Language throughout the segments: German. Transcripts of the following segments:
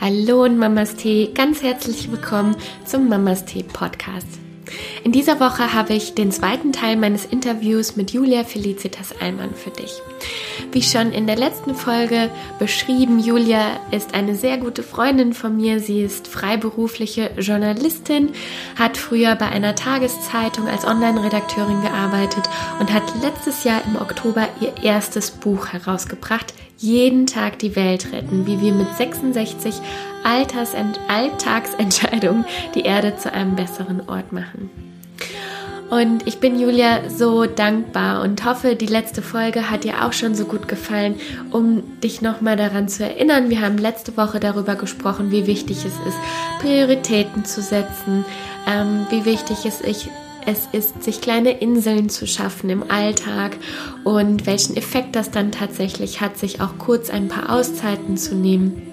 Hallo und Mamas Tee, ganz herzlich willkommen zum Mamas Tee Podcast. In dieser Woche habe ich den zweiten Teil meines Interviews mit Julia Felicitas Allmann für dich. Wie schon in der letzten Folge beschrieben, Julia ist eine sehr gute Freundin von mir. Sie ist freiberufliche Journalistin, hat früher bei einer Tageszeitung als Online-Redakteurin gearbeitet und hat letztes Jahr im Oktober ihr erstes Buch herausgebracht, Jeden Tag die Welt retten, wie wir mit 66 Alters- Alltagsentscheidungen die Erde zu einem besseren Ort machen. Und ich bin Julia so dankbar und hoffe, die letzte Folge hat dir auch schon so gut gefallen, um dich nochmal daran zu erinnern. Wir haben letzte Woche darüber gesprochen, wie wichtig es ist, Prioritäten zu setzen, ähm, wie wichtig es ist, es ist, sich kleine Inseln zu schaffen im Alltag und welchen Effekt das dann tatsächlich hat, sich auch kurz ein paar Auszeiten zu nehmen.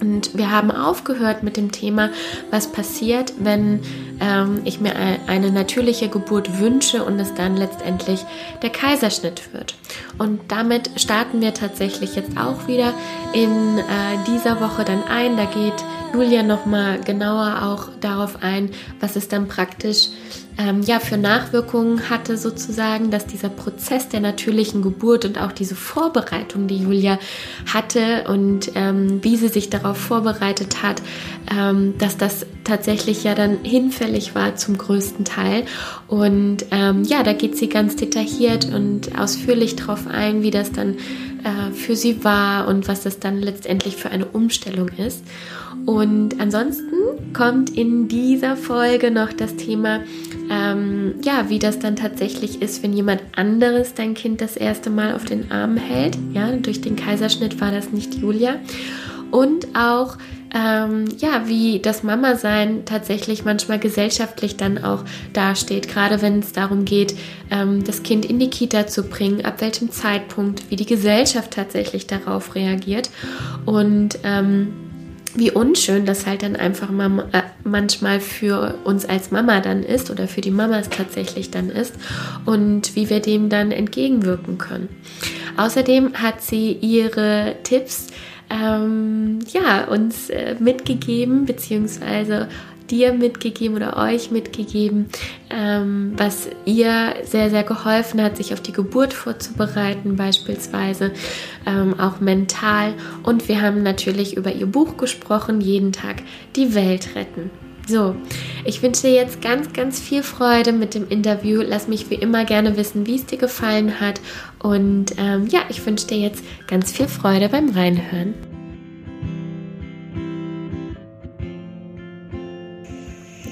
Und wir haben aufgehört mit dem Thema, was passiert, wenn ähm, ich mir eine natürliche Geburt wünsche und es dann letztendlich der Kaiserschnitt wird. Und damit starten wir tatsächlich jetzt auch wieder in äh, dieser Woche dann ein. Da geht Julia nochmal genauer auch darauf ein, was es dann praktisch ähm, ja, für Nachwirkungen hatte sozusagen, dass dieser Prozess der natürlichen Geburt und auch diese Vorbereitung, die Julia hatte und ähm, wie sie sich darauf vorbereitet hat, ähm, dass das tatsächlich ja dann hinfällig war zum größten Teil. Und ähm, ja, da geht sie ganz detailliert und ausführlich drauf ein, wie das dann äh, für sie war und was das dann letztendlich für eine Umstellung ist. Und ansonsten kommt in dieser Folge noch das Thema, ähm, ja, wie das dann tatsächlich ist, wenn jemand anderes dein Kind das erste Mal auf den Arm hält. Ja, durch den Kaiserschnitt war das nicht Julia. Und auch, ähm, ja, wie das Mama-Sein tatsächlich manchmal gesellschaftlich dann auch dasteht, gerade wenn es darum geht, ähm, das Kind in die Kita zu bringen, ab welchem Zeitpunkt, wie die Gesellschaft tatsächlich darauf reagiert. Und ähm, wie unschön das halt dann einfach mal, äh, manchmal für uns als Mama dann ist oder für die Mamas tatsächlich dann ist und wie wir dem dann entgegenwirken können. Außerdem hat sie ihre Tipps ähm, ja, uns äh, mitgegeben, beziehungsweise dir mitgegeben oder euch mitgegeben, ähm, was ihr sehr, sehr geholfen hat, sich auf die Geburt vorzubereiten, beispielsweise ähm, auch mental. Und wir haben natürlich über ihr Buch gesprochen, jeden Tag die Welt retten. So, ich wünsche dir jetzt ganz, ganz viel Freude mit dem Interview. Lass mich wie immer gerne wissen, wie es dir gefallen hat. Und ähm, ja, ich wünsche dir jetzt ganz viel Freude beim Reinhören.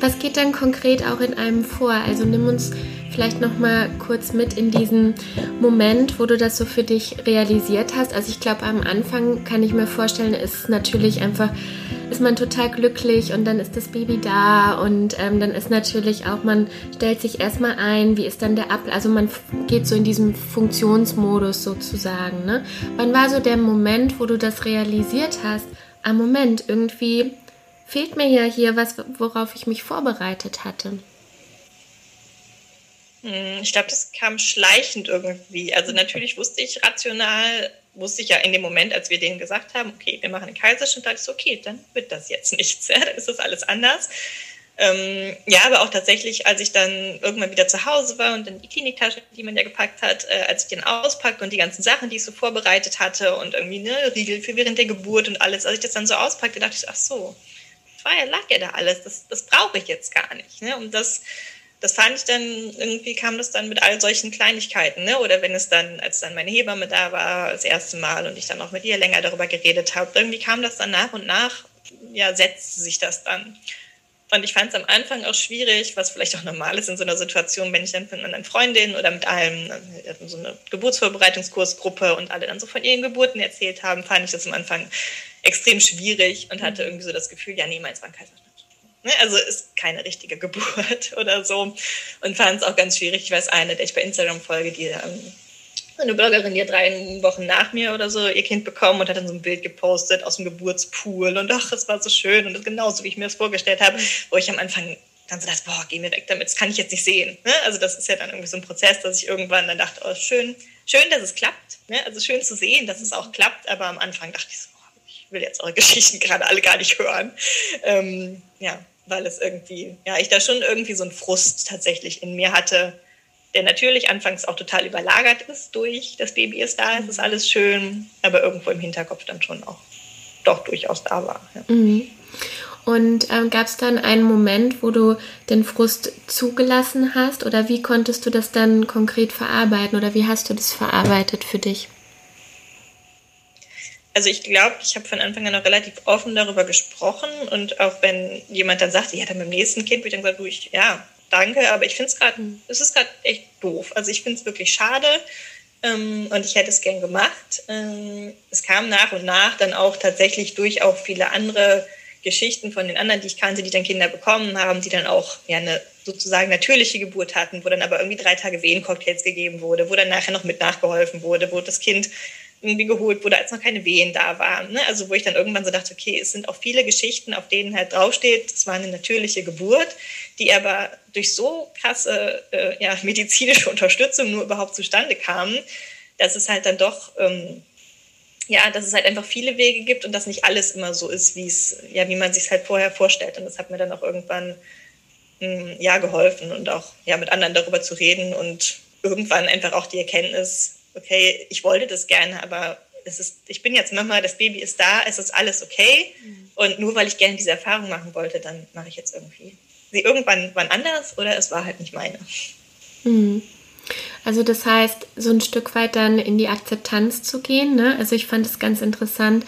Was geht dann konkret auch in einem vor? Also nimm uns vielleicht noch mal kurz mit in diesen Moment, wo du das so für dich realisiert hast. Also ich glaube, am Anfang kann ich mir vorstellen, ist natürlich einfach, ist man total glücklich und dann ist das Baby da und ähm, dann ist natürlich auch, man stellt sich erstmal ein, wie ist dann der Ab, also man geht so in diesem Funktionsmodus sozusagen. Ne? Wann war so der Moment, wo du das realisiert hast? Am Moment irgendwie fehlt mir ja hier was, worauf ich mich vorbereitet hatte. Hm, ich glaube, das kam schleichend irgendwie. Also natürlich wusste ich rational, wusste ich ja in dem Moment, als wir denen gesagt haben, okay, wir machen einen Kaiserschnitt, dachte ich so, okay, dann wird das jetzt nichts, ja, dann ist das alles anders. Ähm, ja, aber auch tatsächlich, als ich dann irgendwann wieder zu Hause war und dann die Kliniktasche, die man ja gepackt hat, äh, als ich den auspackte und die ganzen Sachen, die ich so vorbereitet hatte und irgendwie ne, Riegel für während der Geburt und alles, als ich das dann so auspackte, dachte ich ach so, vorher lag ja da alles, das, das brauche ich jetzt gar nicht. Ne? Und das, das fand ich dann, irgendwie kam das dann mit all solchen Kleinigkeiten, ne? Oder wenn es dann, als dann meine Hebamme da war, das erste Mal und ich dann auch mit ihr länger darüber geredet habe, irgendwie kam das dann nach und nach, ja, setzte sich das dann. Und ich fand es am Anfang auch schwierig, was vielleicht auch normal ist in so einer Situation, wenn ich dann von anderen Freundinnen oder mit allem, hatten so eine Geburtsvorbereitungskursgruppe und alle dann so von ihren Geburten erzählt haben, fand ich das am Anfang extrem schwierig und hatte mhm. irgendwie so das Gefühl, ja, niemals war ein Kaiserschnitt. Ne? Also ist keine richtige Geburt oder so. Und fand es auch ganz schwierig. Ich weiß eine, der ich bei Instagram folge, die ähm, eine Bloggerin, die drei Wochen nach mir oder so ihr Kind bekommen und hat dann so ein Bild gepostet aus dem Geburtspool und ach, es war so schön und das genauso, wie ich mir das vorgestellt habe, mhm. wo ich am Anfang dann so dachte, boah, geh mir weg damit, das kann ich jetzt nicht sehen. Ne? Also das ist ja dann irgendwie so ein Prozess, dass ich irgendwann dann dachte, oh, schön, schön, dass es klappt. Ne? Also schön zu sehen, dass es auch klappt, aber am Anfang dachte ich so, ich will jetzt eure Geschichten gerade alle gar nicht hören. Ähm, ja, weil es irgendwie, ja, ich da schon irgendwie so einen Frust tatsächlich in mir hatte, der natürlich anfangs auch total überlagert ist durch das Baby ist da, es ist alles schön, aber irgendwo im Hinterkopf dann schon auch doch durchaus da war. Ja. Mhm. Und ähm, gab es dann einen Moment, wo du den Frust zugelassen hast oder wie konntest du das dann konkret verarbeiten oder wie hast du das verarbeitet für dich? Also ich glaube, ich habe von Anfang an auch relativ offen darüber gesprochen und auch wenn jemand dann sagte, ja, dann mit dem nächsten Kind, würde ich dann gesagt, du, ich, ja, danke, aber ich finde es gerade, es ist gerade echt doof. Also ich finde es wirklich schade ähm, und ich hätte es gern gemacht. Ähm, es kam nach und nach dann auch tatsächlich durch auch viele andere Geschichten von den anderen, die ich kannte, die dann Kinder bekommen haben, die dann auch ja eine sozusagen natürliche Geburt hatten, wo dann aber irgendwie drei Tage Wehencocktails gegeben wurde, wo dann nachher noch mit nachgeholfen wurde, wo das Kind irgendwie geholt wurde, als noch keine Wehen da waren. Ne? Also wo ich dann irgendwann so dachte, okay, es sind auch viele Geschichten, auf denen halt draufsteht, es war eine natürliche Geburt, die aber durch so krasse äh, ja, medizinische Unterstützung nur überhaupt zustande kamen, dass es halt dann doch ähm, ja, dass es halt einfach viele Wege gibt und dass nicht alles immer so ist, wie es, ja, wie man sich halt vorher vorstellt. Und das hat mir dann auch irgendwann hm, ja geholfen und auch ja mit anderen darüber zu reden und irgendwann einfach auch die Erkenntnis, okay, ich wollte das gerne, aber es ist, ich bin jetzt Mama, das Baby ist da, es ist alles okay. Mhm. Und nur weil ich gerne diese Erfahrung machen wollte, dann mache ich jetzt irgendwie sie irgendwann wann anders oder es war halt nicht meine. Mhm. Also das heißt, so ein Stück weit dann in die Akzeptanz zu gehen. Ne? Also ich fand es ganz interessant,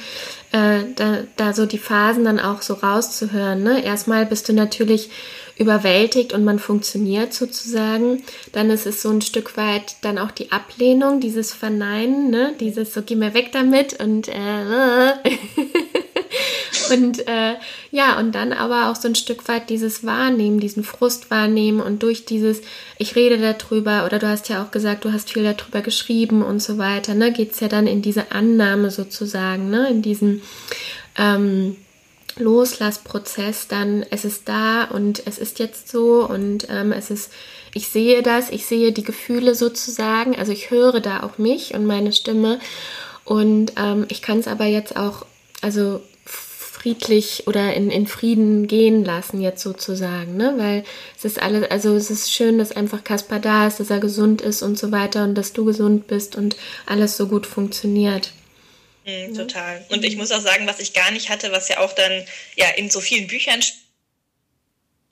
äh, da, da so die Phasen dann auch so rauszuhören. Ne? Erstmal bist du natürlich überwältigt und man funktioniert sozusagen. Dann ist es so ein Stück weit dann auch die Ablehnung, dieses Verneinen, ne? dieses so geh mir weg damit und äh, Und äh, ja, und dann aber auch so ein Stück weit dieses Wahrnehmen, diesen Frust wahrnehmen und durch dieses, ich rede darüber, oder du hast ja auch gesagt, du hast viel darüber geschrieben und so weiter, ne, geht es ja dann in diese Annahme sozusagen, ne, in diesen ähm, Loslassprozess, dann es ist da und es ist jetzt so und ähm, es ist, ich sehe das, ich sehe die Gefühle sozusagen, also ich höre da auch mich und meine Stimme und ähm, ich kann es aber jetzt auch, also friedlich oder in, in Frieden gehen lassen, jetzt sozusagen, ne? Weil es ist alles, also es ist schön, dass einfach Kaspar da ist, dass er gesund ist und so weiter und dass du gesund bist und alles so gut funktioniert. Mhm, total. Und ich muss auch sagen, was ich gar nicht hatte, was ja auch dann ja in so vielen Büchern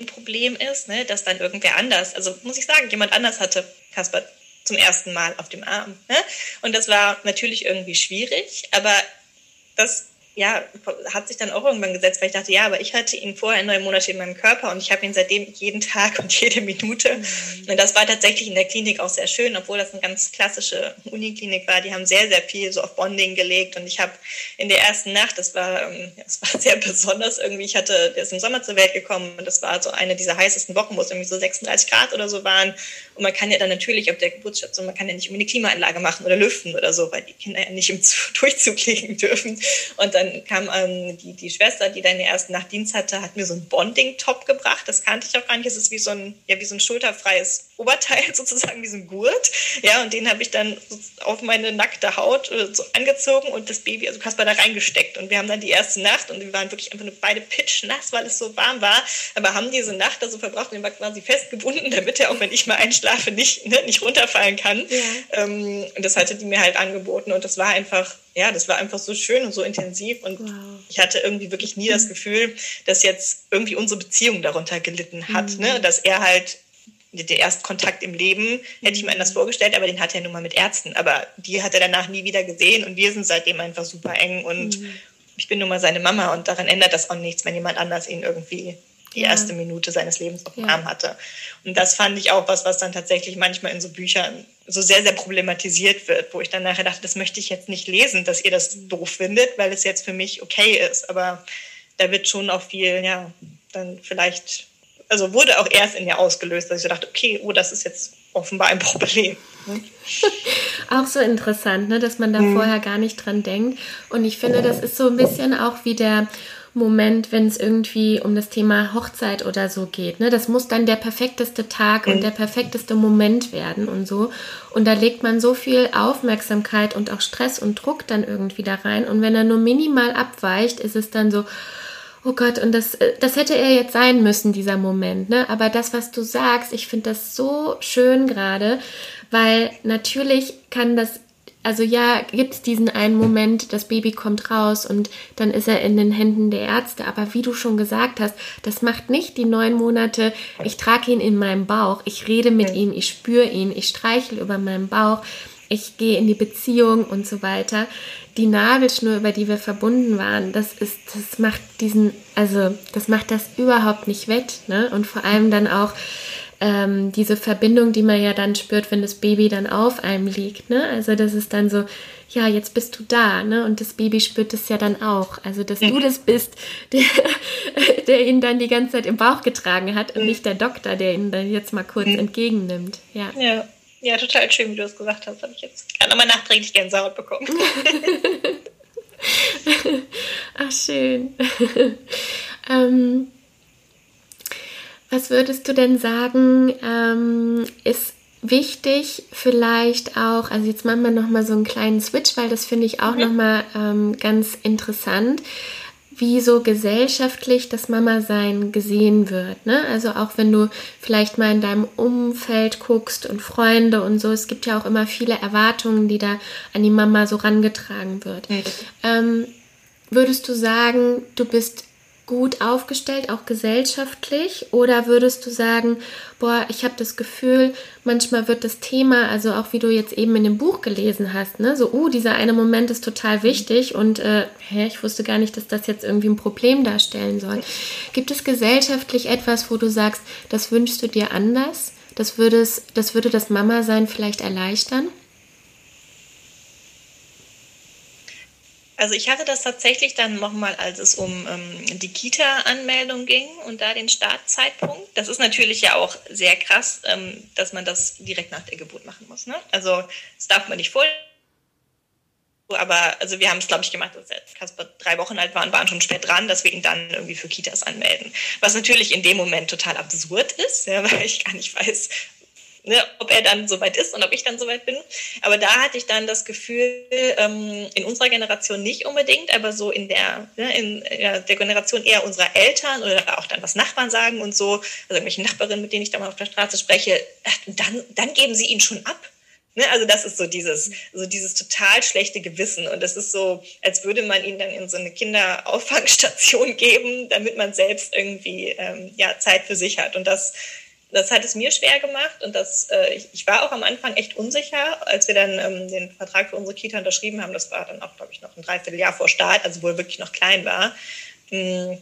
ein Problem ist, ne, dass dann irgendwer anders, also muss ich sagen, jemand anders hatte Kaspar zum ersten Mal auf dem Arm. Ne? Und das war natürlich irgendwie schwierig, aber das ja, hat sich dann auch irgendwann gesetzt, weil ich dachte, ja, aber ich hatte ihn vorher neun Monate in meinem Körper und ich habe ihn seitdem jeden Tag und jede Minute. Mhm. Und das war tatsächlich in der Klinik auch sehr schön, obwohl das eine ganz klassische Uniklinik war. Die haben sehr, sehr viel so auf Bonding gelegt und ich habe in der ersten Nacht, das war, ähm, das war sehr besonders irgendwie, ich hatte, der ist im Sommer zur Welt gekommen und das war so eine dieser heißesten Wochen, wo es irgendwie so 36 Grad oder so waren. Und man kann ja dann natürlich auf der Geburtsstation, man kann ja nicht irgendwie eine Klimaanlage machen oder lüften oder so, weil die Kinder ja nicht im Durchzug liegen dürfen. Und dann dann kam ähm, die, die Schwester, die in der ersten Nacht Dienst hatte, hat mir so einen Bonding-Top gebracht. Das kannte ich auch gar nicht. Es ist wie so ein, ja, wie so ein schulterfreies Oberteil sozusagen, wie so ein Gurt. Ja, und den habe ich dann auf meine nackte Haut äh, so angezogen und das Baby, also Kasper, da reingesteckt. Und wir haben dann die erste Nacht und wir waren wirklich einfach nur beide pitchnass, weil es so warm war. Aber haben diese Nacht da so verbracht und den war quasi festgebunden, damit er auch, wenn ich mal einschlafe, nicht, ne, nicht runterfallen kann. Ja. Ähm, und das hatte die mir halt angeboten und das war einfach ja, das war einfach so schön und so intensiv und wow. ich hatte irgendwie wirklich nie das Gefühl, dass jetzt irgendwie unsere Beziehung darunter gelitten hat, mhm. ne? dass er halt der Erstkontakt im Leben, hätte ich mir anders vorgestellt, aber den hat er nun mal mit Ärzten, aber die hat er danach nie wieder gesehen und wir sind seitdem einfach super eng und mhm. ich bin nun mal seine Mama und daran ändert das auch nichts, wenn jemand anders ihn irgendwie die ja. erste Minute seines Lebens auf dem ja. Arm hatte. Und das fand ich auch was, was dann tatsächlich manchmal in so Büchern so sehr, sehr problematisiert wird, wo ich dann nachher dachte, das möchte ich jetzt nicht lesen, dass ihr das doof findet, weil es jetzt für mich okay ist. Aber da wird schon auch viel, ja, dann vielleicht, also wurde auch erst in mir ausgelöst, dass ich so dachte, okay, oh, das ist jetzt offenbar ein Problem. Auch so interessant, ne, dass man da mhm. vorher gar nicht dran denkt. Und ich finde, das ist so ein bisschen auch wie der Moment, wenn es irgendwie um das Thema Hochzeit oder so geht. Ne? Das muss dann der perfekteste Tag und mhm. der perfekteste Moment werden und so. Und da legt man so viel Aufmerksamkeit und auch Stress und Druck dann irgendwie da rein. Und wenn er nur minimal abweicht, ist es dann so, oh Gott, und das, äh, das hätte er jetzt sein müssen, dieser Moment. Ne? Aber das, was du sagst, ich finde das so schön gerade, weil natürlich kann das also ja, gibt es diesen einen Moment, das Baby kommt raus und dann ist er in den Händen der Ärzte. Aber wie du schon gesagt hast, das macht nicht die neun Monate, ich trage ihn in meinem Bauch, ich rede mit ihm, ich spüre ihn, ich streichel über meinen Bauch, ich gehe in die Beziehung und so weiter. Die Nabelschnur, über die wir verbunden waren, das ist, das macht diesen, also das macht das überhaupt nicht wett, ne? Und vor allem dann auch, ähm, diese Verbindung, die man ja dann spürt, wenn das Baby dann auf einem liegt. Ne? Also das ist dann so, ja, jetzt bist du da, ne? Und das Baby spürt es ja dann auch. Also, dass mhm. du das bist, der, der ihn dann die ganze Zeit im Bauch getragen hat und mhm. nicht der Doktor, der ihn dann jetzt mal kurz mhm. entgegennimmt. Ja. ja. Ja, total schön, wie du es gesagt hast. Habe ich jetzt gerade nochmal nachträglich Gänsehaut bekommen. Ach, schön. ähm, was würdest du denn sagen, ähm, ist wichtig vielleicht auch, also jetzt machen wir nochmal so einen kleinen Switch, weil das finde ich auch mhm. nochmal ähm, ganz interessant, wie so gesellschaftlich das Mama-Sein gesehen wird. Ne? Also auch wenn du vielleicht mal in deinem Umfeld guckst und Freunde und so, es gibt ja auch immer viele Erwartungen, die da an die Mama so rangetragen wird. Ähm, würdest du sagen, du bist gut aufgestellt, auch gesellschaftlich? Oder würdest du sagen, boah, ich habe das Gefühl, manchmal wird das Thema, also auch wie du jetzt eben in dem Buch gelesen hast, ne, so, oh, dieser eine Moment ist total wichtig und äh, hä, ich wusste gar nicht, dass das jetzt irgendwie ein Problem darstellen soll. Gibt es gesellschaftlich etwas, wo du sagst, das wünschst du dir anders? Das, würdest, das würde das Mama-Sein vielleicht erleichtern? Also ich hatte das tatsächlich dann nochmal, als es um ähm, die Kita-Anmeldung ging und da den Startzeitpunkt. Das ist natürlich ja auch sehr krass, ähm, dass man das direkt nach der Geburt machen muss. Ne? Also das darf man nicht vor. Aber also wir haben es, glaube ich, gemacht, als Kasper drei Wochen alt war und waren schon spät dran, dass wir ihn dann irgendwie für Kitas anmelden. Was natürlich in dem Moment total absurd ist, ja, weil ich gar nicht weiß, ne, ob er dann soweit ist und ob ich dann soweit bin. Aber da hatte ich dann das Gefühl, ähm, in unserer Generation nicht unbedingt, aber so in der, ne, in ja, der Generation eher unserer Eltern oder auch dann was Nachbarn sagen und so, also irgendwelche Nachbarinnen, mit denen ich da mal auf der Straße spreche, ach, dann, dann geben sie ihn schon ab. Ne, also das ist so dieses, so dieses total schlechte Gewissen. Und das ist so, als würde man ihn dann in so eine Kinderauffangstation geben, damit man selbst irgendwie ähm, ja, Zeit für sich hat. Und das das hat es mir schwer gemacht und das, äh, ich, ich, war auch am Anfang echt unsicher, als wir dann ähm, den Vertrag für unsere Kita unterschrieben haben. Das war dann auch, glaube ich, noch ein Dreivierteljahr vor Start, also wo er wirklich noch klein war. Mm.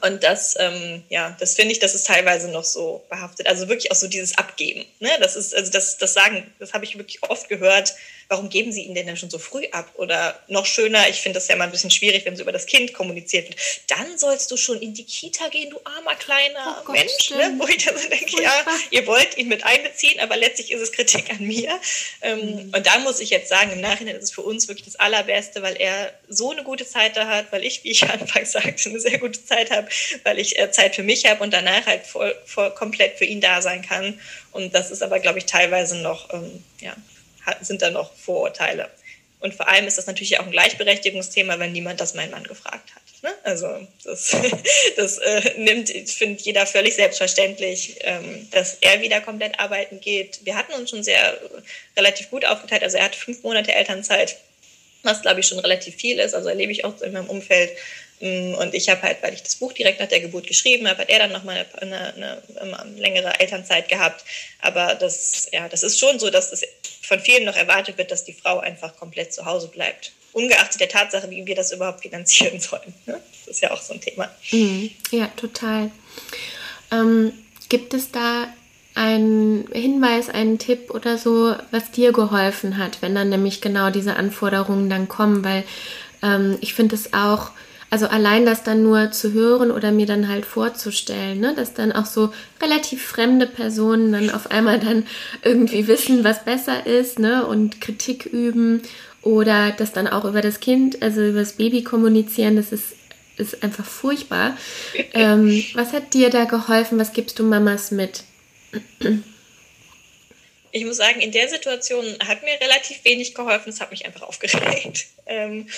Und das, ähm, ja, das finde ich, das ist teilweise noch so behaftet. Also wirklich auch so dieses Abgeben. Ne? Das ist, also das, das sagen, das habe ich wirklich oft gehört, warum geben Sie ihn denn dann schon so früh ab? Oder noch schöner, ich finde das ja immer ein bisschen schwierig, wenn so über das Kind kommuniziert wird. Dann sollst du schon in die Kita gehen, du armer kleiner oh Gott, Mensch. Ne? Wo ich dann so denke, ja, ihr wollt ihn mit einbeziehen, aber letztlich ist es Kritik an mir. Ähm, mhm. Und da muss ich jetzt sagen, im Nachhinein ist es für uns wirklich das Allerbeste, weil er so eine gute Zeit da hat, weil ich, wie ich anfangs sagte, eine sehr gute Zeit habe, weil ich äh, Zeit für mich habe und danach halt voll, voll komplett für ihn da sein kann. Und das ist aber, glaube ich, teilweise noch ähm, ja, sind da noch Vorurteile. Und vor allem ist das natürlich auch ein Gleichberechtigungsthema, wenn niemand das mein Mann gefragt hat. Ne? Also das, das äh, nimmt, findet jeder völlig selbstverständlich, ähm, dass er wieder komplett arbeiten geht. Wir hatten uns schon sehr relativ gut aufgeteilt. Also er hat fünf Monate Elternzeit, was glaube ich schon relativ viel ist. Also erlebe ich auch in meinem Umfeld. Mm, und ich habe halt, weil ich das Buch direkt nach der Geburt geschrieben habe, hat er dann nochmal eine, eine, eine, längere Elternzeit gehabt. Aber das, ja, das ist schon so, dass es von vielen noch erwartet wird, dass die Frau einfach komplett zu Hause bleibt. Ungeachtet der Tatsache, wie wir das überhaupt finanzieren sollen. Ne? Das ist ja auch so ein Thema. Mhm. Ja, total. Ähm, gibt es da einen Hinweis, einen Tipp oder so, was dir geholfen hat, wenn dann nämlich genau diese Anforderungen dann kommen? Weil ähm, ich finde es auch also allein das dann nur zu hören oder mir dann halt vorzustellen, ne, dass dann auch so relativ fremde Personen dann auf einmal dann irgendwie wissen, was besser ist, ne, und Kritik üben oder das dann auch über das Kind, also über das Baby kommunizieren, das ist ist einfach furchtbar. Ähm, was hat dir da geholfen? Was gibst du Mamas mit? Ich muss sagen, in der Situation hat mir relativ wenig geholfen. Es hat mich einfach aufgeregt. Ähm,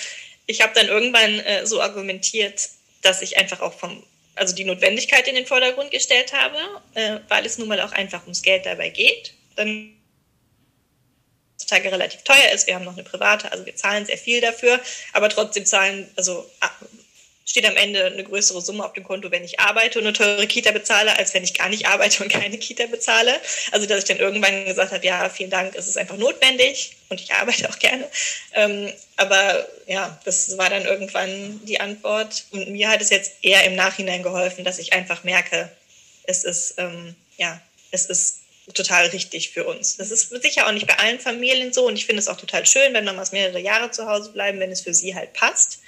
ich habe dann irgendwann äh, so argumentiert, dass ich einfach auch vom, also die Notwendigkeit in den Vordergrund gestellt habe, äh, weil es nun mal auch einfach ums Geld dabei geht. Dann heutzutage relativ teuer ist. Wir haben noch eine private, also wir zahlen sehr viel dafür, aber trotzdem zahlen, also steht am Ende eine größere Summe auf dem Konto, wenn ich arbeite und eine teure Kita bezahle, als wenn ich gar nicht arbeite und keine Kita bezahle. Also dass ich dann irgendwann gesagt habe, ja, vielen Dank, es ist einfach notwendig und ich arbeite auch gerne. Ähm, aber ja, das war dann irgendwann die Antwort. Und mir hat es jetzt eher im Nachhinein geholfen, dass ich einfach merke, es ist, ähm, ja, es ist total richtig für uns. Das ist sicher auch nicht bei allen Familien so und ich finde es auch total schön, wenn Mamas mehrere Jahre zu Hause bleiben, wenn es für sie halt passt.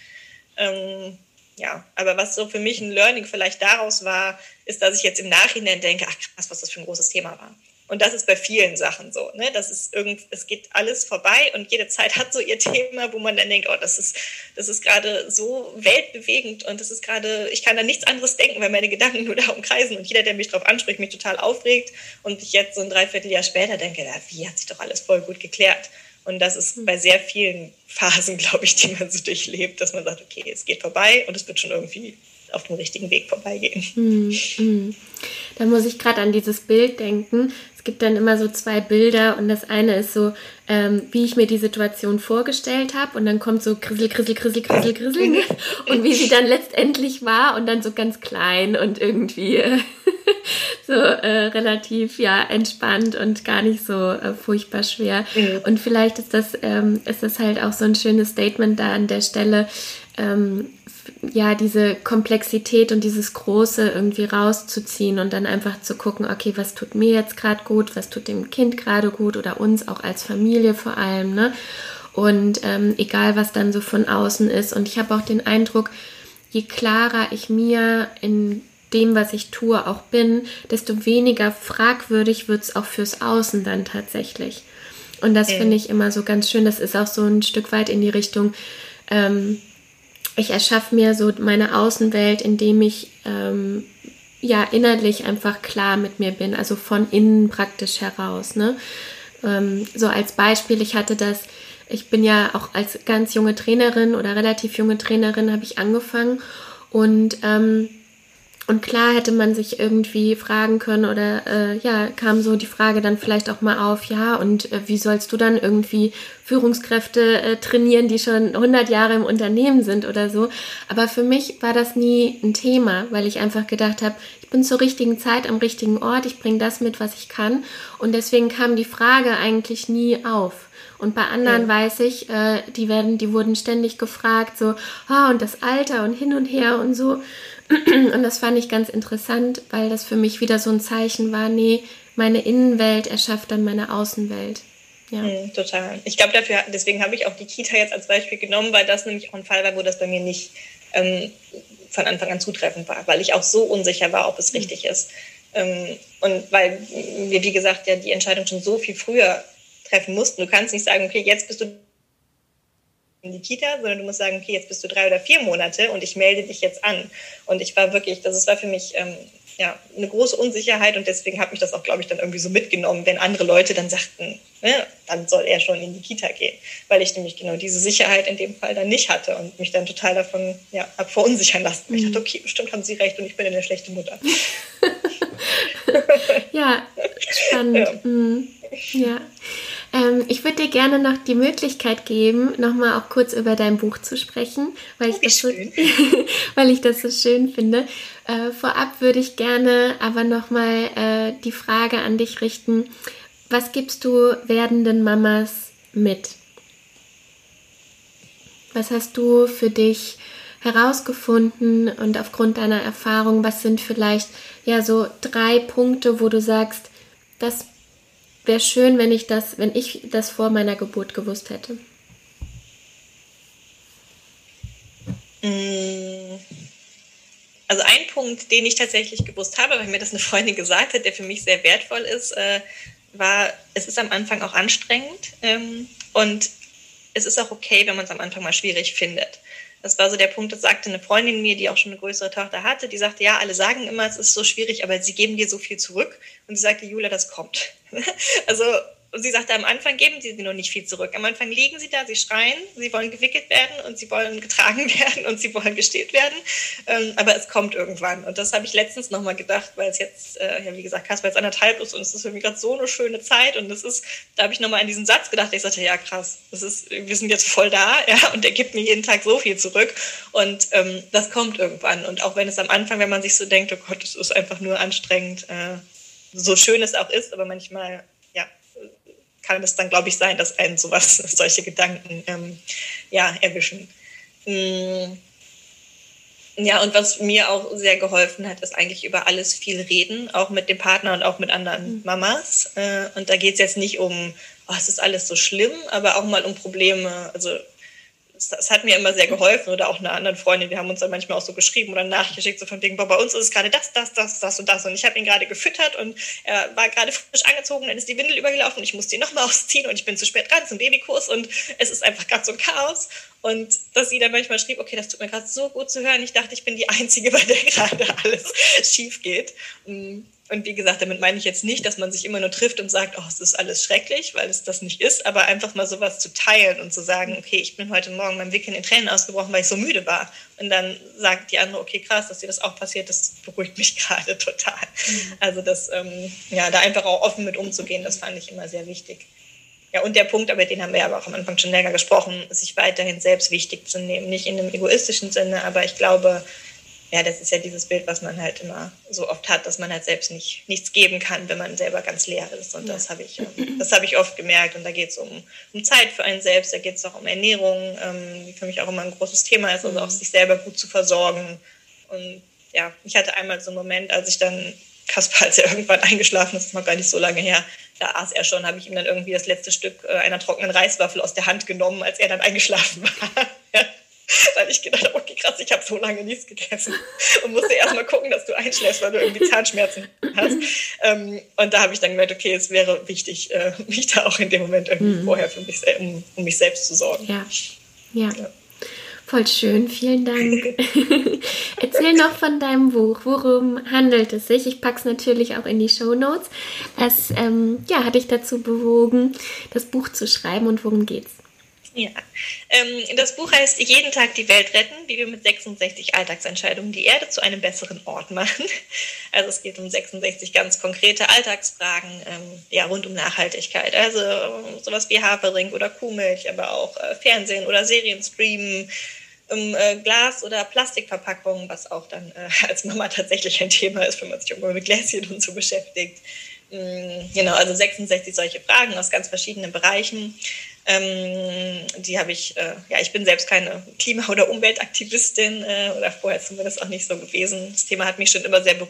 Ähm, ja, aber was so für mich ein Learning vielleicht daraus war, ist, dass ich jetzt im Nachhinein denke, ach krass, was das für ein großes Thema war. Und das ist bei vielen Sachen so, ne? Das ist irgend, es geht alles vorbei und jede Zeit hat so ihr Thema, wo man dann denkt, oh, das ist, das ist gerade so weltbewegend und das ist gerade, ich kann da nichts anderes denken, weil meine Gedanken nur darum kreisen und jeder, der mich darauf anspricht, mich total aufregt und ich jetzt so ein Dreivierteljahr später denke, ja, wie hat sich doch alles voll gut geklärt. Und das ist hm. bei sehr vielen Phasen, glaube ich, die man so durchlebt, dass man sagt, okay, es geht vorbei und es wird schon irgendwie auf dem richtigen Weg vorbeigehen. Mm, mm. Da muss ich gerade an dieses Bild denken. Es gibt dann immer so zwei Bilder und das eine ist so, ähm, wie ich mir die Situation vorgestellt habe und dann kommt so Grissel, Grissel, Grissel, Grissel, Grissel ne? und wie sie dann letztendlich war und dann so ganz klein und irgendwie äh, so äh, relativ ja entspannt und gar nicht so äh, furchtbar schwer. Mhm. Und vielleicht ist das, ähm, ist das halt auch so ein schönes Statement da an der Stelle. Ähm, ja, diese Komplexität und dieses Große irgendwie rauszuziehen und dann einfach zu gucken, okay, was tut mir jetzt gerade gut, was tut dem Kind gerade gut oder uns auch als Familie vor allem, ne? Und ähm, egal, was dann so von außen ist. Und ich habe auch den Eindruck, je klarer ich mir in dem, was ich tue, auch bin, desto weniger fragwürdig wird es auch fürs Außen dann tatsächlich. Und das okay. finde ich immer so ganz schön. Das ist auch so ein Stück weit in die Richtung, ähm, ich erschaffe mir so meine Außenwelt, indem ich ähm, ja innerlich einfach klar mit mir bin, also von innen praktisch heraus. Ne? Ähm, so als Beispiel, ich hatte das, ich bin ja auch als ganz junge Trainerin oder relativ junge Trainerin habe ich angefangen und ähm, und klar hätte man sich irgendwie fragen können oder äh, ja, kam so die Frage dann vielleicht auch mal auf, ja, und äh, wie sollst du dann irgendwie Führungskräfte äh, trainieren, die schon 100 Jahre im Unternehmen sind oder so. Aber für mich war das nie ein Thema, weil ich einfach gedacht habe, ich bin zur richtigen Zeit am richtigen Ort, ich bringe das mit, was ich kann. Und deswegen kam die Frage eigentlich nie auf. Und bei anderen ja. weiß ich, äh, die werden, die wurden ständig gefragt, so, ah, und das Alter und hin und her und so. Und das fand ich ganz interessant, weil das für mich wieder so ein Zeichen war, nee, meine Innenwelt erschafft dann meine Außenwelt. Ja. Mhm, total. Ich glaube, dafür, deswegen habe ich auch die Kita jetzt als Beispiel genommen, weil das nämlich auch ein Fall war, wo das bei mir nicht ähm, von Anfang an zutreffend war, weil ich auch so unsicher war, ob es mhm. richtig ist. Ähm, und weil wir, wie gesagt, ja die Entscheidung schon so viel früher treffen mussten. Du kannst nicht sagen, okay, jetzt bist du in die Kita, sondern du musst sagen, okay, jetzt bist du drei oder vier Monate und ich melde dich jetzt an. Und ich war wirklich, das war für mich ähm, ja, eine große Unsicherheit und deswegen hat mich das auch, glaube ich, dann irgendwie so mitgenommen, wenn andere Leute dann sagten, ne, dann soll er schon in die Kita gehen, weil ich nämlich genau diese Sicherheit in dem Fall dann nicht hatte und mich dann total davon ja, habe verunsichern lassen. Mhm. Ich dachte, okay, bestimmt haben sie recht und ich bin eine schlechte Mutter. ja, spannend. Ja. Mhm. ja. Ähm, ich würde dir gerne noch die Möglichkeit geben, nochmal auch kurz über dein Buch zu sprechen, weil, oh, ich, das so, weil ich das so schön finde. Äh, vorab würde ich gerne aber nochmal äh, die Frage an dich richten. Was gibst du werdenden Mamas mit? Was hast du für dich herausgefunden und aufgrund deiner Erfahrung, was sind vielleicht ja so drei Punkte, wo du sagst, das wäre schön, wenn ich das, wenn ich das vor meiner Geburt gewusst hätte. Mm. Also ein Punkt, den ich tatsächlich gewusst habe, weil mir das eine Freundin gesagt hat, der für mich sehr wertvoll ist, äh, war, es ist am Anfang auch anstrengend ähm, und es ist auch okay, wenn man es am Anfang mal schwierig findet. Das war so der Punkt, das sagte eine Freundin mir, die auch schon eine größere Tochter hatte, die sagte, ja, alle sagen immer, es ist so schwierig, aber sie geben dir so viel zurück. Und sie sagte, Julia, das kommt. also und sie sagte, am Anfang geben sie noch nicht viel zurück. Am Anfang liegen sie da, sie schreien, sie wollen gewickelt werden und sie wollen getragen werden und sie wollen gestillt werden. Ähm, aber es kommt irgendwann. Und das habe ich letztens nochmal gedacht, weil es jetzt, äh, ja, wie gesagt, Kasper jetzt anderthalb ist und es ist für mich gerade so eine schöne Zeit. Und es ist, da habe ich nochmal an diesen Satz gedacht. Ich sagte, ja, krass, das ist, wir sind jetzt voll da, ja, und er gibt mir jeden Tag so viel zurück. Und ähm, das kommt irgendwann. Und auch wenn es am Anfang, wenn man sich so denkt, oh Gott, es ist einfach nur anstrengend, äh, so schön es auch ist, aber manchmal kann es dann, glaube ich, sein, dass einen sowas, solche Gedanken ähm, ja, erwischen. Mm. Ja, und was mir auch sehr geholfen hat, ist eigentlich über alles viel reden, auch mit dem Partner und auch mit anderen mhm. Mamas. Äh, und da geht es jetzt nicht um, oh, es ist alles so schlimm, aber auch mal um Probleme. Also das, hat mir immer sehr geholfen oder auch einer anderen Freundin, wir haben uns dann manchmal auch so geschrieben oder nachgeschickt, so von wegen, boah, bei uns ist es gerade das, das, das, das und das und ich habe ihn gerade gefüttert und er war gerade frisch angezogen, dann ist die Windel übergelaufen und ich musste ihn nochmal ausziehen und ich bin zu spät dran zum Babykurs und es ist einfach gerade so ein Chaos und dass sie dann manchmal schrieb, okay, das tut mir gerade so gut zu hören, ich dachte, ich bin die Einzige, bei der gerade alles schief geht. Mm. Und wie gesagt, damit meine ich jetzt nicht, dass man sich immer nur trifft und sagt, oh, es ist alles schrecklich, weil es das nicht ist, aber einfach mal sowas zu teilen und zu sagen, okay, ich bin heute Morgen beim Wickeln in Tränen ausgebrochen, weil ich so müde war. Und dann sagt die andere, okay, krass, dass dir das auch passiert, das beruhigt mich gerade total. Mhm. Also das, ähm, ja, da einfach auch offen mit umzugehen, das fand ich immer sehr wichtig. Ja, und der Punkt, aber den haben wir aber auch am Anfang schon länger gesprochen, sich weiterhin selbst wichtig zu nehmen. Nicht in einem egoistischen Sinne, aber ich glaube, ja, das ist ja dieses Bild, was man halt immer so oft hat, dass man halt selbst nicht, nichts geben kann, wenn man selber ganz leer ist. Und das habe ich, ähm, das habe ich oft gemerkt. Und da geht es um, um Zeit für einen selbst, da geht es auch um Ernährung, ähm, die für mich auch immer ein großes Thema ist, also auch mhm. sich selber gut zu versorgen. Und ja, ich hatte einmal so einen Moment, als ich dann Kaspar, als er irgendwann eingeschlafen ist, das ist noch gar nicht so lange her, da aß er schon, habe ich ihm dann irgendwie das letzte Stück äh, einer trockenen Reiswaffel aus der Hand genommen, als er dann eingeschlafen war. weil ich gedacht habe, okay, krass, ich habe so lange nichts gegessen und musste erst mal gucken, dass du einschläfst, weil du irgendwie Zahnschmerzen hast. Ähm, und da habe ich dann gemerkt, okay, es wäre wichtig, äh, mich da auch in dem Moment irgendwie mhm. vorher für mich, um, um, mich selbst zu sorgen. Ja. ja. ja. Voll schön, vielen Dank. Erzähl noch von deinem Buch. Worum handelt es sich? Ich packe es natürlich auch in die Show Notes. Was ähm, ja, hat dich dazu bewogen, das Buch zu schreiben und worum geht's? Ja, ähm, das Buch heißt Jeden Tag die Welt retten, wie wir mit 66 Alltagsentscheidungen die Erde zu einem besseren Ort machen. Also es geht um 66 ganz konkrete Alltagsfragen ähm, ja, rund um Nachhaltigkeit. Also ähm, sowas wie Haferring oder Kuhmilch, aber auch äh, Fernsehen oder Serien streamen, um äh, Glas- oder Plastikverpackungen, was auch dann äh, als Mama tatsächlich ein Thema ist, wenn man sich irgendwann mit Gläschen und so beschäftigt. Mm, genau, also 66 solche Fragen aus ganz verschiedenen Bereichen. Ähm, die habe ich, äh, ja, ich bin selbst keine Klima- oder Umweltaktivistin äh, oder vorher zumindest auch nicht so gewesen. Das Thema hat mich schon immer sehr be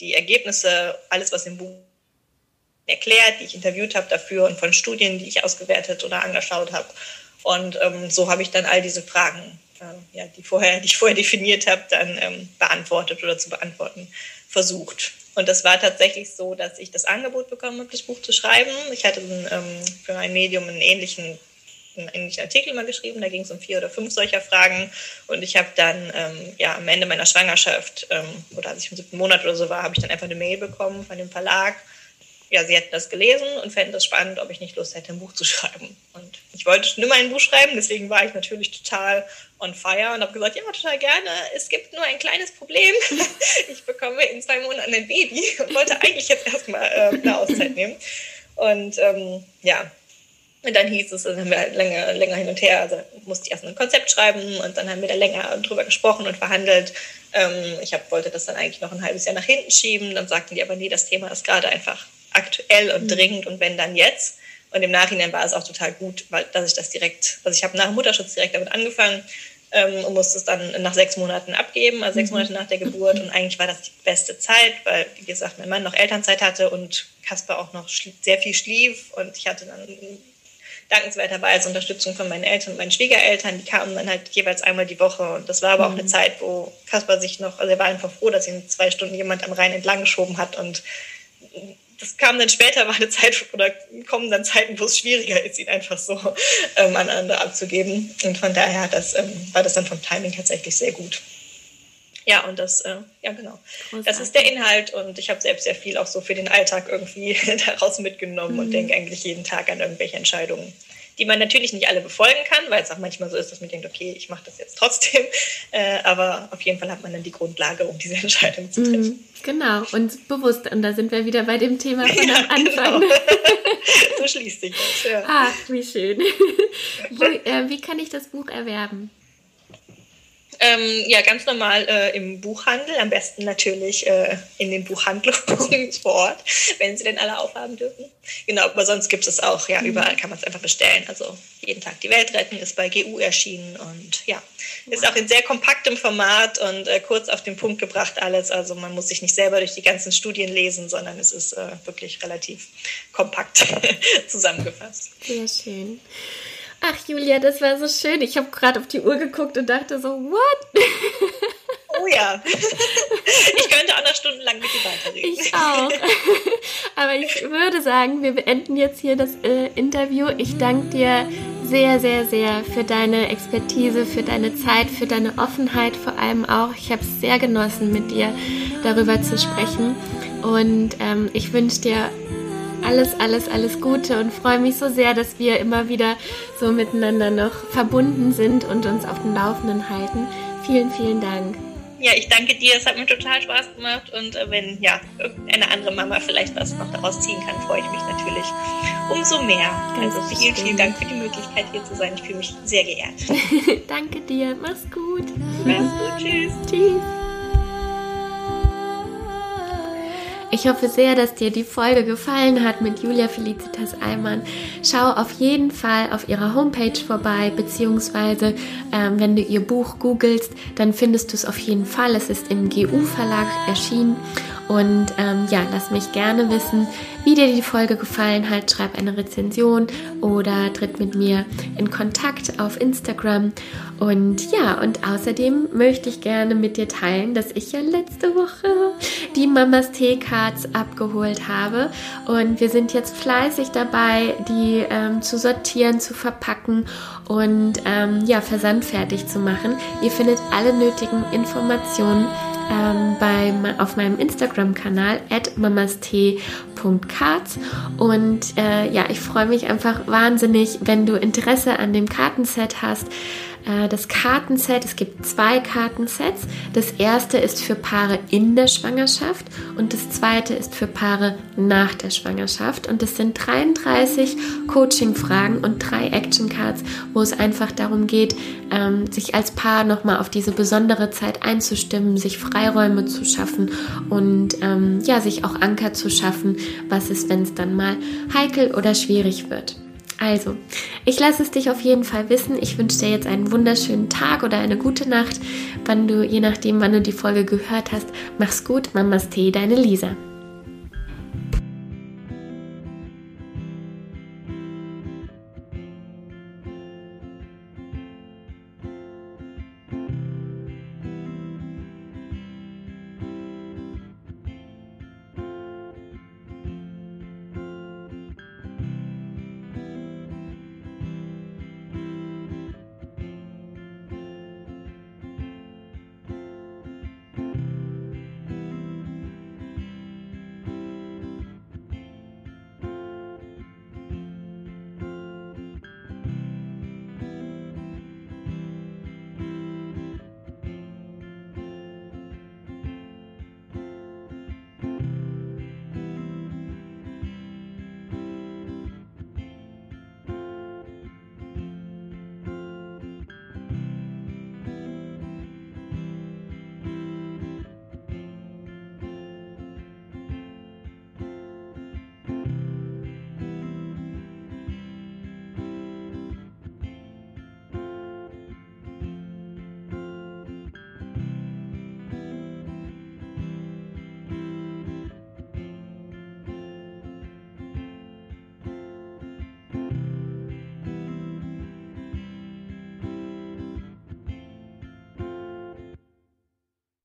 die Ergebnisse, alles, was im Buch erklärt, die ich interviewt habe dafür und von Studien, die ich ausgewertet oder angeschaut habe. Und ähm, so habe ich dann all diese Fragen, äh, ja, die, vorher, die ich vorher definiert habe, dann ähm, beantwortet oder zu beantworten versucht. Und das war tatsächlich so, dass ich das Angebot bekommen habe, das Buch zu schreiben. Ich hatte ähm, für ein Medium einen ähnlichen, einen ähnlichen Artikel mal geschrieben, da ging es um vier oder fünf solcher Fragen. Und ich habe dann ähm, ja, am Ende meiner Schwangerschaft ähm, oder als ich im siebten Monat oder so war, habe ich dann einfach eine Mail bekommen von dem Verlag ja, sie hätten das gelesen und fänden das spannend, ob ich nicht Lust hätte, ein Buch zu schreiben. Und ich wollte immer ein Buch schreiben, deswegen war ich natürlich total on fire und habe gesagt, ja, total gerne. Es gibt nur ein kleines Problem. Ich bekomme in zwei Monaten ein Baby und wollte eigentlich jetzt erstmal äh, eine Auszeit nehmen. Und ähm, ja, und dann hieß es, dann haben wir halt länger, länger hin und her, also musste ich erst ein Konzept schreiben und dann haben wir da länger drüber gesprochen und verhandelt. Ähm, ich hab, wollte das dann eigentlich noch ein halbes Jahr nach hinten schieben. Dann sagten die aber, nee, das Thema ist gerade einfach aktuell und mhm. dringend und wenn dann jetzt. Und im Nachhinein war es auch total gut, weil dass ich das direkt, also ich habe nach dem Mutterschutz direkt damit angefangen ähm, und musste es dann nach sechs Monaten abgeben, also sechs mhm. Monate nach der Geburt. Und eigentlich war das die beste Zeit, weil, wie gesagt, mein Mann noch Elternzeit hatte und Kasper auch noch sehr viel schlief und ich hatte dann dankenswerterweise Unterstützung von meinen Eltern und meinen Schwiegereltern. Die kamen dann halt jeweils einmal die Woche. Und das war aber auch eine mhm. Zeit, wo Kasper sich noch, also er war einfach froh, dass ihn zwei Stunden jemand am Rhein entlang geschoben hat und das kam dann später, war eine Zeit oder kommen dann Zeiten, wo es schwieriger ist, ihn einfach so ähm, an andere abzugeben. Und von daher das, ähm, war das dann vom Timing tatsächlich sehr gut. Ja, und das, äh, ja genau. Großartig. Das ist der Inhalt und ich habe selbst sehr viel auch so für den Alltag irgendwie daraus mitgenommen mhm. und denke eigentlich jeden Tag an irgendwelche Entscheidungen, die man natürlich nicht alle befolgen kann, weil es auch manchmal so ist, dass man denkt, okay, ich mache das jetzt trotzdem. Äh, aber auf jeden Fall hat man dann die Grundlage, um diese Entscheidung zu treffen. Mhm, genau, und bewusst. Und da sind wir wieder bei dem Thema von ja, am Anfang. Genau. so schließt sich das, ja. Ach, wie schön. Wo, äh, wie kann ich das Buch erwerben? Ähm, ja, ganz normal äh, im Buchhandel, am besten natürlich äh, in den Buchhandlungen vor Ort, wenn sie denn alle aufhaben dürfen. Genau, aber sonst gibt es auch, ja, überall kann man es einfach bestellen. Also jeden Tag die Welt retten ist bei GU erschienen und ja, ist auch in sehr kompaktem Format und äh, kurz auf den Punkt gebracht alles. Also man muss sich nicht selber durch die ganzen Studien lesen, sondern es ist äh, wirklich relativ kompakt zusammengefasst. Sehr schön. Ach, Julia, das war so schön. Ich habe gerade auf die Uhr geguckt und dachte so, what? Oh ja. Ich könnte auch noch stundenlang mit dir weiterreden. Ich auch. Aber ich würde sagen, wir beenden jetzt hier das äh, Interview. Ich danke dir sehr, sehr, sehr für deine Expertise, für deine Zeit, für deine Offenheit vor allem auch. Ich habe es sehr genossen, mit dir darüber zu sprechen. Und ähm, ich wünsche dir alles, alles, alles Gute und freue mich so sehr, dass wir immer wieder so miteinander noch verbunden sind und uns auf dem Laufenden halten. Vielen, vielen Dank. Ja, ich danke dir. Es hat mir total Spaß gemacht. Und äh, wenn ja irgendeine andere Mama vielleicht was noch daraus ziehen kann, freue ich mich natürlich umso mehr. Ganz also vielen, vielen Dank für die Möglichkeit, hier zu sein. Ich fühle mich sehr geehrt. danke dir. Mach's gut. Mach's gut. Tschüss. Tschüss. Ich hoffe sehr, dass dir die Folge gefallen hat mit Julia Felicitas Eimann. Schau auf jeden Fall auf ihrer Homepage vorbei, beziehungsweise ähm, wenn du ihr Buch googelst, dann findest du es auf jeden Fall. Es ist im GU Verlag erschienen. Und ähm, ja, lass mich gerne wissen, wie dir die Folge gefallen hat. Schreib eine Rezension oder tritt mit mir in Kontakt auf Instagram. Und ja, und außerdem möchte ich gerne mit dir teilen, dass ich ja letzte Woche die Mamas T-Cards abgeholt habe. Und wir sind jetzt fleißig dabei, die ähm, zu sortieren, zu verpacken und ähm, ja, versandfertig zu machen. Ihr findet alle nötigen Informationen ähm, bei, auf meinem Instagram-Kanal at mamast.cards und äh, ja, ich freue mich einfach wahnsinnig, wenn du Interesse an dem Kartenset hast das Kartenset. Es gibt zwei Kartensets. Das erste ist für Paare in der Schwangerschaft und das zweite ist für Paare nach der Schwangerschaft. Und es sind 33 Coaching-Fragen und drei Action-Cards, wo es einfach darum geht, ähm, sich als Paar nochmal auf diese besondere Zeit einzustimmen, sich Freiräume zu schaffen und ähm, ja, sich auch Anker zu schaffen, was ist, wenn es dann mal heikel oder schwierig wird. Also, ich lasse es dich auf jeden Fall wissen. Ich wünsche dir jetzt einen wunderschönen Tag oder eine gute Nacht, wann du, je nachdem, wann du die Folge gehört hast. Mach's gut, Mamas Tee, deine Lisa.